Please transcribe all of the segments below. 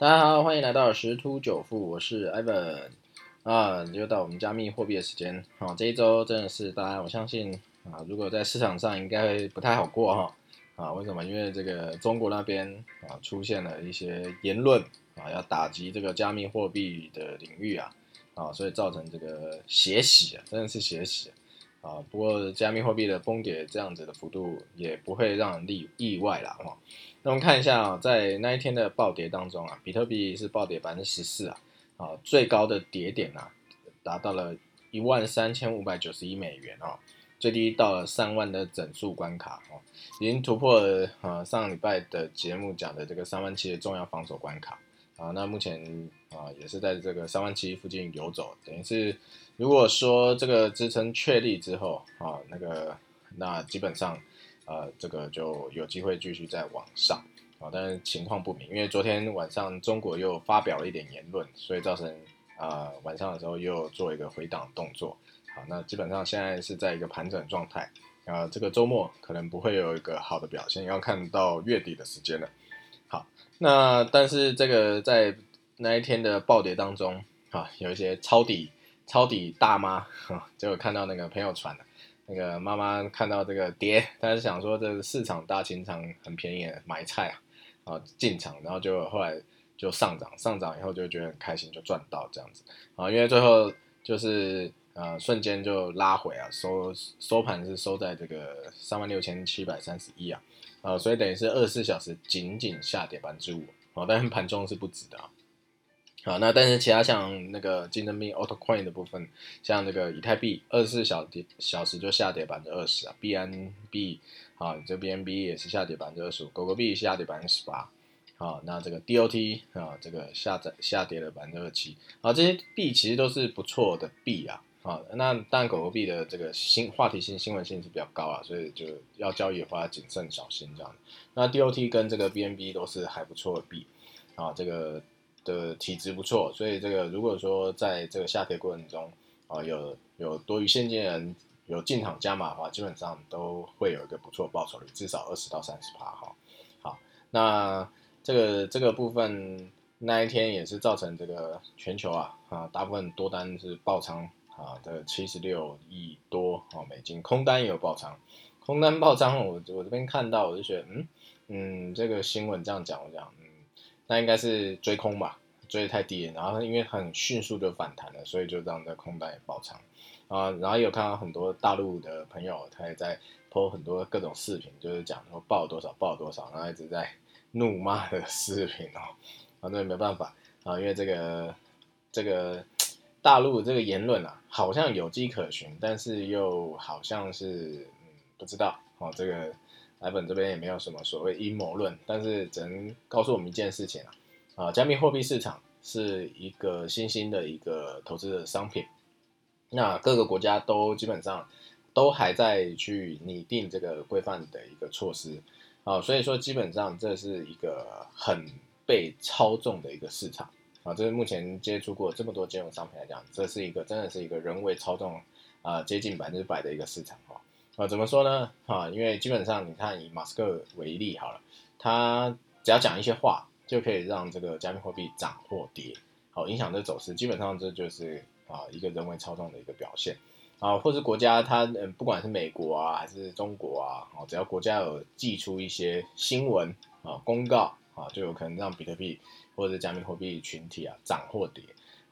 大家好，欢迎来到十突九富，我是 Ivan 啊，又到我们加密货币的时间。好，这一周真的是大家，我相信啊，如果在市场上应该会不太好过哈啊？为什么？因为这个中国那边啊出现了一些言论啊，要打击这个加密货币的领域啊啊，所以造成这个血洗啊，真的是血洗啊。啊不过加密货币的崩跌这样子的幅度也不会让人意意外啦哈。那我们看一下啊，在那一天的暴跌当中啊，比特币是暴跌百分之十四啊，啊，最高的跌点啊，达到了一万三千五百九十一美元哦，最低到了三万的整数关卡哦，已经突破了啊上礼拜的节目讲的这个三万七的重要防守关卡啊，那目前啊也是在这个三万七附近游走，等于是如果说这个支撑确立之后啊，那个那基本上。呃，这个就有机会继续再往上啊，但是情况不明，因为昨天晚上中国又发表了一点言论，所以造成啊晚上的时候又做一个回档动作。好，那基本上现在是在一个盘整状态啊，这个周末可能不会有一个好的表现，要看到月底的时间了。好，那但是这个在那一天的暴跌当中啊，有一些抄底抄底大妈啊，就看到那个朋友传的。那个妈妈看到这个跌，她是想说这市场大清仓很便宜，买菜啊，啊进场，然后就后来就上涨，上涨以后就觉得很开心，就赚到这样子啊，因为最后就是呃瞬间就拉回啊，收收盘是收在这个三万六千七百三十一啊，啊，所以等于是二十四小时仅仅下跌百分之五啊，但是盘中是不止的啊。好，那但是其他像那个竞争币 Auto Coin 的部分，像这个以太币二十四小跌小时就下跌百分之二十啊，BNB 啊，这 BNB 也是下跌百分之二十五，狗狗币下跌百分之十八，啊，那这个 DOT 啊，这个下载下跌了百分之二七，啊，这些币其实都是不错的币啊，啊，那当然狗狗币的这个新话题性、新闻性是比较高啊，所以就要交易的话谨慎小心这样。那 DOT 跟这个 BNB 都是还不错的币啊，这个。的体质不错，所以这个如果说在这个下跌过程中啊，有有多余现金人有进场加码的话，基本上都会有一个不错报酬率，至少二十到三十趴哈。好，那这个这个部分那一天也是造成这个全球啊啊大部分多单是爆仓啊的七十六亿多哦美金，空单也有爆仓，空单爆仓我我这边看到我就觉得嗯嗯这个新闻这样讲我讲。嗯那应该是追空吧，追的太低，然后因为很迅速就反弹了，所以就让这空单也爆仓啊。然后有看到很多大陆的朋友，他也在播很多各种视频，就是讲说爆多少爆多少，然后一直在怒骂的视频哦。啊，那没办法啊，因为这个这个大陆这个言论啊，好像有迹可循，但是又好像是嗯不知道哦这个。来本这边也没有什么所谓阴谋论，但是只能告诉我们一件事情啊，啊，加密货币市场是一个新兴的一个投资的商品，那各个国家都基本上都还在去拟定这个规范的一个措施啊，所以说基本上这是一个很被操纵的一个市场啊，这是目前接触过这么多金融商品来讲，这是一个真的是一个人为操纵啊，接近百分之百的一个市场啊。啊，怎么说呢？哈，因为基本上你看以马斯克为例好了，他只要讲一些话，就可以让这个加密货币涨或跌，好影响这走势。基本上这就是啊一个人为操纵的一个表现啊，或是国家它嗯不管是美国啊还是中国啊，哦只要国家有寄出一些新闻啊公告啊，就有可能让比特币或者加密货币群体啊涨或跌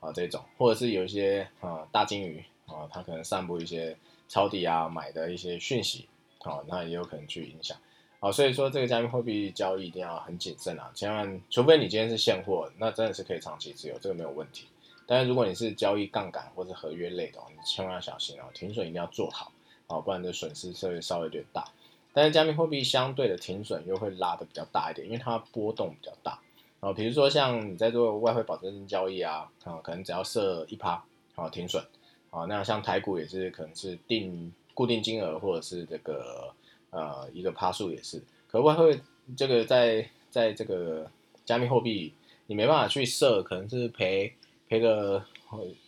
啊这种，或者是有一些啊大金鱼啊，它可能散布一些。抄底啊，买的一些讯息，好，那也有可能去影响，好，所以说这个加密货币交易一定要很谨慎啊，千万，除非你今天是现货，那真的是可以长期持有，这个没有问题。但是如果你是交易杠杆或者合约类的，你千万要小心哦，停损一定要做好，哦，不然的损失会稍微有点大。但是加密货币相对的停损又会拉的比较大一点，因为它波动比较大，哦，比如说像你在做外汇保证金交易啊，啊，可能只要设一趴，好停损。啊，那像台股也是可能是定固定金额，或者是这个呃一个趴数也是。可外汇这个在在这个加密货币，你没办法去设，可能是赔赔个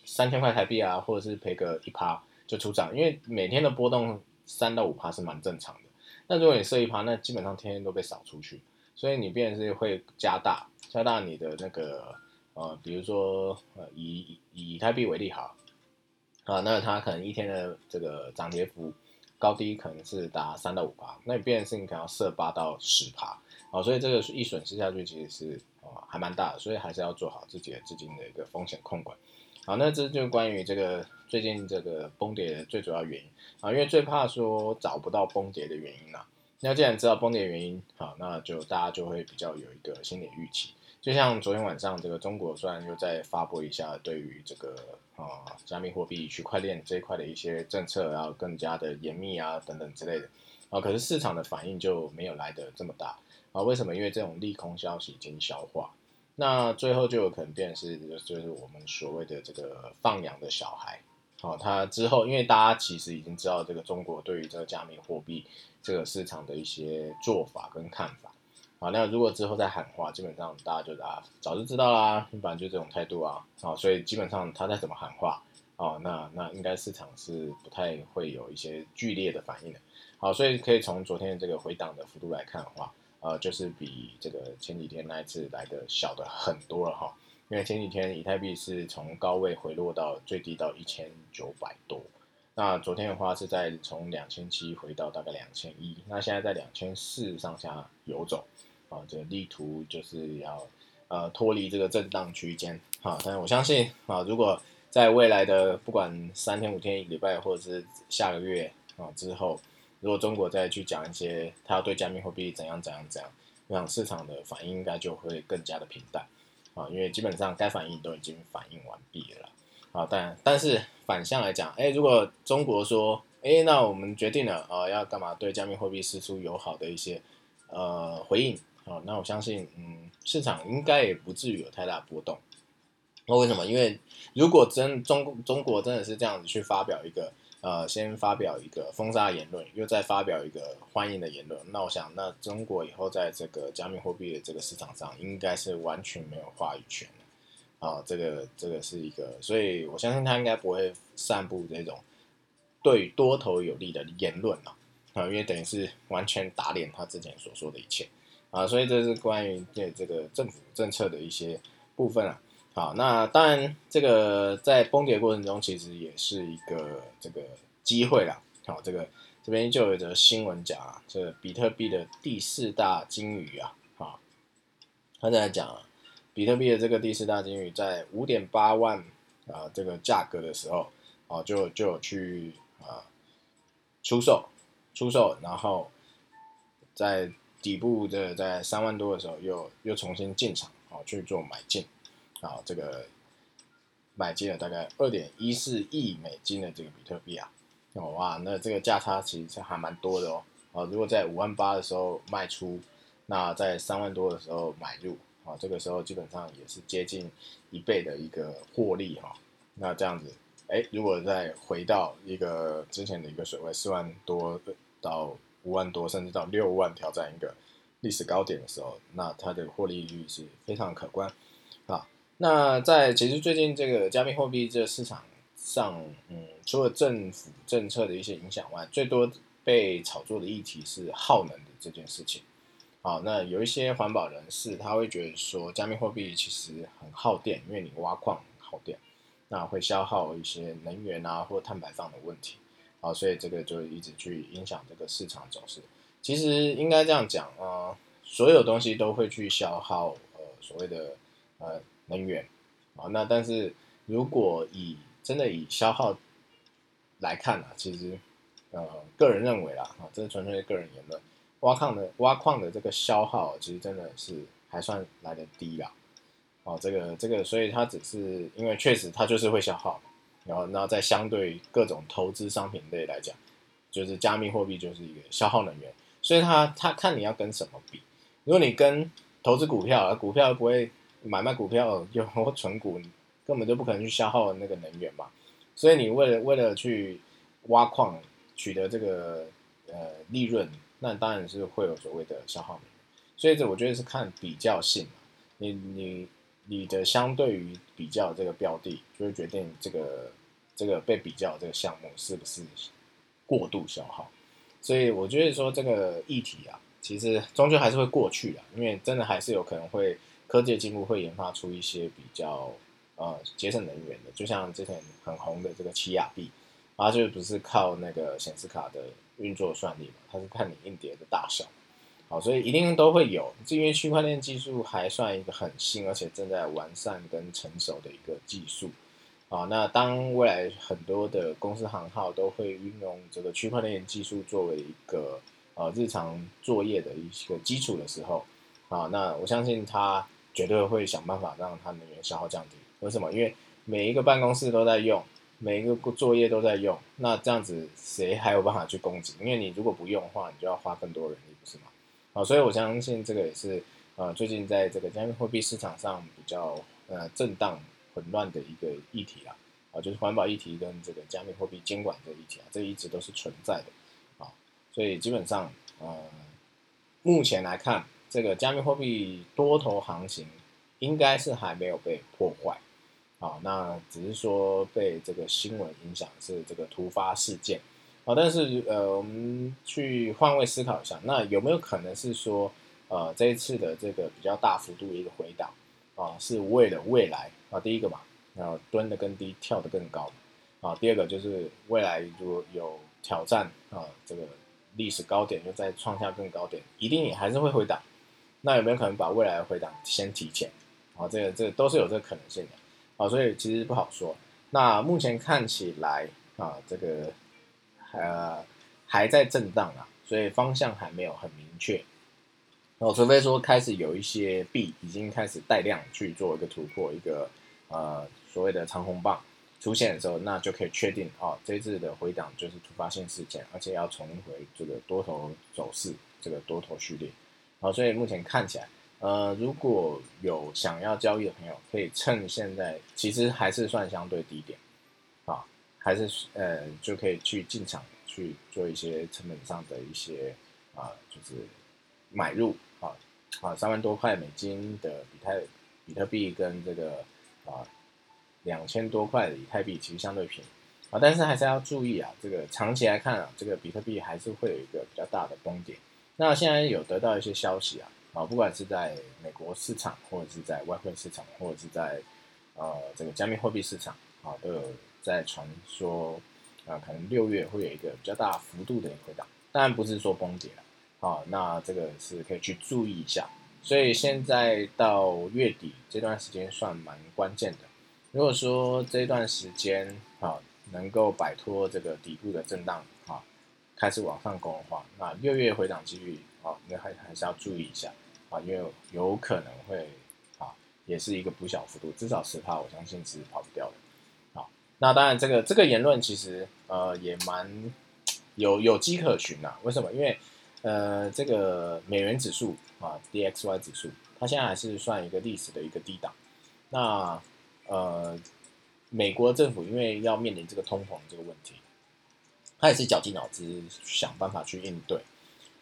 三千块台币啊，或者是赔个一趴就出账，因为每天的波动三到五趴是蛮正常的。那如果你设一趴，那基本上天天都被扫出去。所以你变是会加大加大你的那个呃，比如说呃，以以以太币为例哈，啊，那它可能一天的这个涨跌幅高低可能是达三到五趴，那你变是你可能要设八到十趴，啊，所以这个一损失下去其实是啊还蛮大的，所以还是要做好自己的资金的一个风险控管。好，那这就关于这个最近这个崩跌的最主要原因啊，因为最怕说找不到崩跌的原因啦。那既然知道崩跌原因，好，那就大家就会比较有一个心理预期。就像昨天晚上这个中国虽然又在发布一下对于这个啊加密货币区块链这一块的一些政策要更加的严密啊等等之类的啊，可是市场的反应就没有来的这么大啊？为什么？因为这种利空消息已经消化。那最后就有可能变是，就是我们所谓的这个放养的小孩，好，他之后因为大家其实已经知道这个中国对于这个加密货币这个市场的一些做法跟看法，好，那如果之后再喊话，基本上大家就啊早就知道啦，一般就这种态度啊，好，所以基本上他再怎么喊话，哦，那那应该市场是不太会有一些剧烈的反应的，好，所以可以从昨天这个回档的幅度来看的话。呃，就是比这个前几天那一次来的小的很多了哈，因为前几天以太币是从高位回落到最低到一千九百多，那昨天的话是在从两千七回到大概两千一，那现在在两千四上下游走，啊，这力图就是要呃脱离这个震荡区间哈，但是我相信啊，如果在未来的不管三天五天一个礼拜或者是下个月啊之后。如果中国再去讲一些，它要对加密货币怎样怎样怎样，那市场的反应应该就会更加的平淡啊，因为基本上该反应都已经反应完毕了啊。但但是反向来讲，哎，如果中国说，哎，那我们决定了啊，要干嘛对加密货币施出友好的一些呃回应啊，那我相信，嗯，市场应该也不至于有太大波动。那为什么？因为如果真中中国真的是这样子去发表一个。呃，先发表一个封杀言论，又再发表一个欢迎的言论。那我想，那中国以后在这个加密货币的这个市场上，应该是完全没有话语权的。啊，这个这个是一个，所以我相信他应该不会散布这种对多头有利的言论啊，啊，因为等于是完全打脸他之前所说的一切啊。所以这是关于对这个政府政策的一些部分啊。好，那当然，这个在崩跌过程中，其实也是一个这个机会啦。好，这个这边就有一则新闻讲啊，这比特币的第四大金鱼啊，好，他在讲啊，比特币的这个第四大金鱼在五点八万啊这个价格的时候，哦，就就去啊出售出售，然后在底部的在三万多的时候，又又重新进场，哦去做买进。啊，这个买进了大概二点一四亿美金的这个比特币啊，哇，那这个价差其实还蛮多的哦。啊，如果在五万八的时候卖出，那在三万多的时候买入，啊，这个时候基本上也是接近一倍的一个获利哈。那这样子，哎，如果再回到一个之前的一个水位四万多到五万多，甚至到六万挑战一个历史高点的时候，那它的获利率是非常可观。那在其实最近这个加密货币这个市场上，嗯，除了政府政策的一些影响外，最多被炒作的议题是耗能的这件事情。好，那有一些环保人士他会觉得说，加密货币其实很耗电，因为你挖矿耗电，那会消耗一些能源啊或碳排放的问题。好，所以这个就一直去影响这个市场走势。其实应该这样讲啊，所有东西都会去消耗呃所谓的呃。能源，啊，那但是如果以真的以消耗来看呢，其实，呃，个人认为啦，啊，这是纯粹个人言论，挖矿的挖矿的这个消耗，其实真的是还算来的低啦，哦，这个这个，所以它只是因为确实它就是会消耗，然后那在相对各种投资商品类来讲，就是加密货币就是一个消耗能源，所以它它看你要跟什么比，如果你跟投资股票，股票不会。买卖股票就或存股，根本就不可能去消耗那个能源嘛。所以你为了为了去挖矿取得这个呃利润，那当然是会有所谓的消耗能源。所以这我觉得是看比较性嘛。你你你的相对于比较这个标的，就会决定这个这个被比较这个项目是不是过度消耗。所以我觉得说这个议题啊，其实终究还是会过去的，因为真的还是有可能会科技的进步会研发出一些比较呃节省能源的，就像之前很红的这个奇亚币，它就不是靠那个显示卡的运作算力嘛，它是看你硬碟的大小，好，所以一定都会有，因为区块链技术还算一个很新，而且正在完善跟成熟的一个技术。啊，那当未来很多的公司行号都会运用这个区块链技术作为一个呃日常作业的一个基础的时候，啊，那我相信它绝对会想办法让它能源消耗降低。为什么？因为每一个办公室都在用，每一个作业都在用，那这样子谁还有办法去供给？因为你如果不用的话，你就要花更多人力，不是吗？啊，所以我相信这个也是呃最近在这个加密货币市场上比较呃震荡。混乱的一个议题啊，啊，就是环保议题跟这个加密货币监管的议题啊，这一直都是存在的啊，所以基本上，呃，目前来看，这个加密货币多头行情应该是还没有被破坏。啊，那只是说被这个新闻影响是这个突发事件。啊，但是呃，我们去换位思考一下，那有没有可能是说，呃，这一次的这个比较大幅度的一个回档啊，是为了未来？啊，第一个嘛，啊，蹲的更低，跳得更高，啊，第二个就是未来如果有挑战啊，这个历史高点又再创下更高点，一定也还是会回档，那有没有可能把未来的回档先提前？啊，这个这个都是有这个可能性的，啊，所以其实不好说。那目前看起来啊，这个呃还在震荡啊，所以方向还没有很明确。哦，除非说开始有一些币已经开始带量去做一个突破，一个。呃，所谓的长红棒出现的时候，那就可以确定哦，这次的回档就是突发性事件，而且要重回这个多头走势，这个多头序列。好，所以目前看起来，呃，如果有想要交易的朋友，可以趁现在其实还是算相对低点，啊，还是呃就可以去进场去做一些成本上的一些啊，就是买入啊啊三万多块美金的比特比特币跟这个。啊，两千多块的以太币其实相对便宜啊，但是还是要注意啊，这个长期来看啊，这个比特币还是会有一个比较大的崩点。那现在有得到一些消息啊，啊，不管是在美国市场，或者是在外汇市场，或者是在呃这个加密货币市场啊，都有在传说啊，可能六月会有一个比较大幅度的回档，当然不是说崩跌了啊，那这个是可以去注意一下。所以现在到月底这段时间算蛮关键的。如果说这段时间啊能够摆脱这个底部的震荡，开始往上攻的话，那六月回档几率啊，那还还是要注意一下啊，因为有可能会啊，也是一个不小幅度，至少十趴，我相信是跑不掉的。好，那当然这个这个言论其实呃也蛮有有迹可循呐。为什么？因为呃，这个美元指数啊，DXY 指数，它现在还是算一个历史的一个低档。那呃，美国政府因为要面临这个通膨这个问题，他也是绞尽脑汁想办法去应对。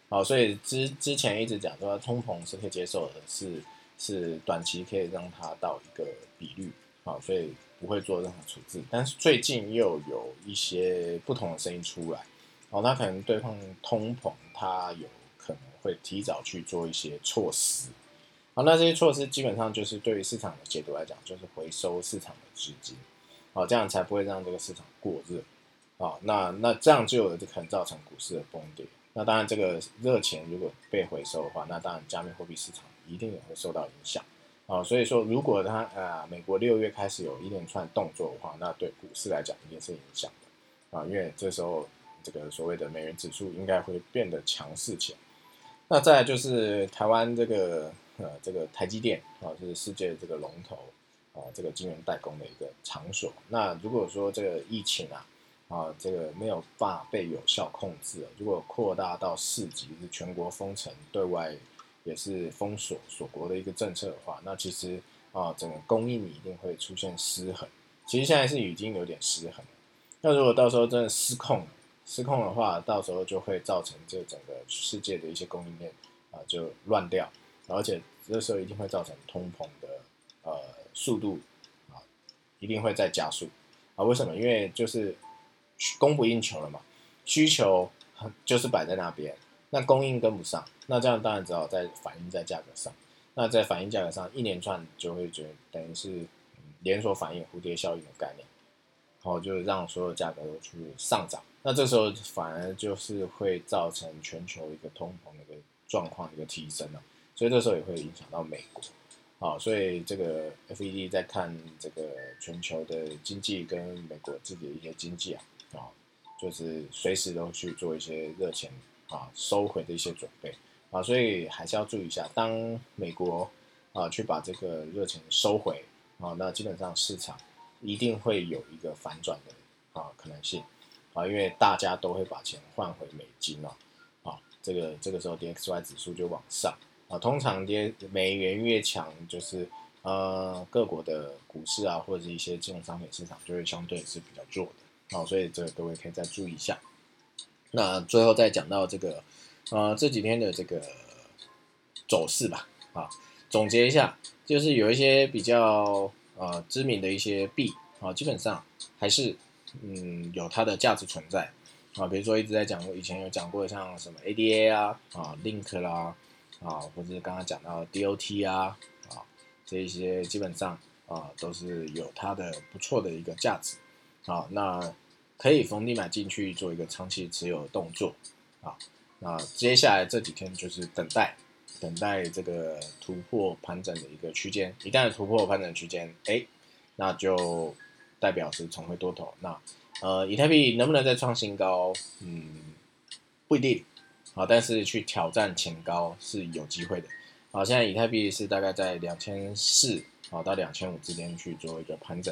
好，所以之之前一直讲说通膨是可以接受的，是是短期可以让它到一个比率，好，所以不会做任何处置。但是最近又有一些不同的声音出来。哦，他可能对抗通膨，他有可能会提早去做一些措施。好，那这些措施基本上就是对于市场的解读来讲，就是回收市场的资金，好，这样才不会让这个市场过热。好，那那这样就有可能造成股市的崩跌。那当然，这个热钱如果被回收的话，那当然加密货币市场一定也会受到影响。啊，所以说如果它啊，美国六月开始有一连串动作的话，那对股市来讲一定是影响的。啊，因为这时候。这个所谓的美元指数应该会变得强势起来。那再就是台湾这个呃这个台积电啊，就是世界这个龙头啊，这个晶圆代工的一个场所。那如果说这个疫情啊啊这个没有办法被有效控制，如果扩大到四级是全国封城，对外也是封锁锁国的一个政策的话，那其实啊整个供应一定会出现失衡。其实现在是已经有点失衡。那如果到时候真的失控，失控的话，到时候就会造成这整个世界的一些供应链啊就乱掉，而且这时候一定会造成通膨的呃速度啊一定会再加速啊？为什么？因为就是供不应求了嘛，需求就是摆在那边那供应跟不上，那这样当然只好在反映在价格上。那在反映价格上，一连串就会觉得等于是连锁反应、蝴蝶效应的概念，然后就让所有价格都去上涨。那这时候反而就是会造成全球一个通膨的一个状况一个提升了，所以这时候也会影响到美国。好，所以这个 FED 在看这个全球的经济跟美国自己的一些经济啊，啊，就是随时都去做一些热钱啊收回的一些准备啊，所以还是要注意一下，当美国啊去把这个热钱收回啊，那基本上市场一定会有一个反转的啊可能性啊，因为大家都会把钱换回美金了啊，这个这个时候 DXY 指数就往上。啊，通常跌美元越强，就是呃各国的股市啊，或者是一些金融商品市场就会相对是比较弱的。好，所以这个各位可以再注意一下。那最后再讲到这个呃这几天的这个走势吧。啊，总结一下，就是有一些比较呃知名的一些币啊，基本上还是嗯有它的价值存在啊。比如说一直在讲过，以前有讲过像什么 ADA 啊啊 Link 啦。啊，或者是刚刚讲到 DOT 啊，啊，这一些基本上啊都是有它的不错的一个价值，好，那可以逢低买进去做一个长期持有的动作，啊，那接下来这几天就是等待，等待这个突破盘整的一个区间，一旦突破盘整区间，哎，那就代表是重回多头，那呃，以太币能不能再创新高？嗯，不一定。好，但是去挑战前高是有机会的。好，现在以太币是大概在两千四啊到两千五之间去做一个盘整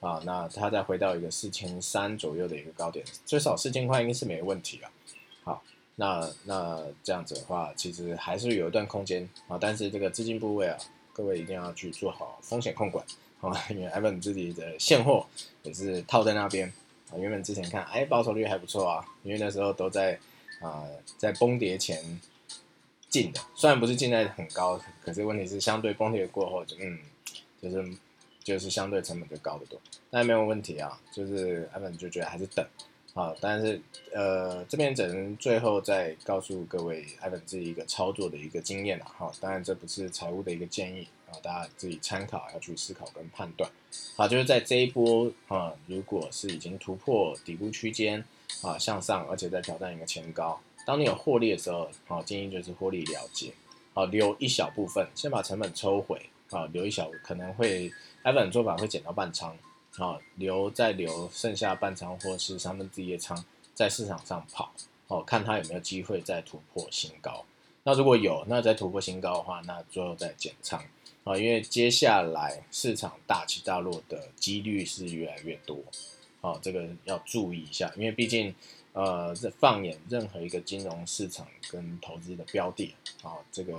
啊，那它再回到一个四千三左右的一个高点，最少四千块应该是没问题了。好，那那这样子的话，其实还是有一段空间啊，但是这个资金部位啊，各位一定要去做好风险控管啊，因为 Evan 自己的现货也是套在那边啊，原本之前看哎保守率还不错啊，因为那时候都在。啊，在崩跌前进的，虽然不是进在很高，可是问题是相对崩跌过后，就嗯，就是就是相对成本就高得多，那没有问题啊，就是阿本就觉得还是等啊，但是呃这边只能最后再告诉各位阿本自己一个操作的一个经验了哈，当然这不是财务的一个建议啊，大家自己参考要去思考跟判断，好，就是在这一波啊，如果是已经突破底部区间。啊，向上，而且在挑战一个前高。当你有获利的时候，啊，建议就是获利了结，啊，留一小部分，先把成本抽回，啊，留一小，可能会，e v a n 做法会减到半仓，啊，留再留剩下半仓或是三分之一的仓在市场上跑，哦，看它有没有机会再突破新高。那如果有，那再突破新高的话，那最后再减仓，啊，因为接下来市场大起大落的几率是越来越多。哦，这个要注意一下，因为毕竟，呃，这放眼任何一个金融市场跟投资的标的，啊，这个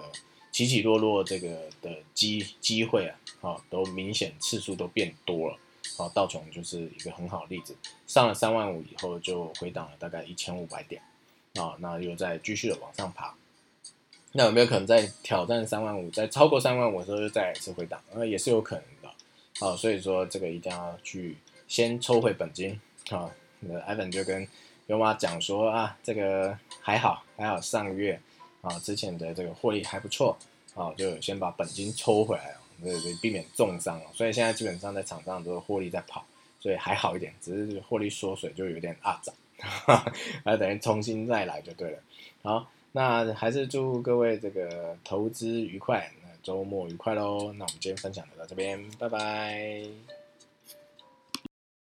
起起落落这个的机机会啊，啊，都明显次数都变多了，啊，道琼就是一个很好的例子，上了三万五以后就回档了大概一千五百点，啊，那又在继续的往上爬，那有没有可能在挑战三万五，在超过三万五的时候又再一次回档？那也是有可能的，啊，所以说这个一定要去。先抽回本金啊，那艾文就跟优妈讲说啊，这个还好还好，上个月啊之前的这个获利还不错啊，就先把本金抽回来啊，对对，避免重伤啊。所以现在基本上在场上都是获利在跑，所以还好一点，只是获利缩水就有点阿涨，那等于重新再来就对了。好，那还是祝各位这个投资愉快，那周末愉快喽。那我们今天分享就到这边，拜拜。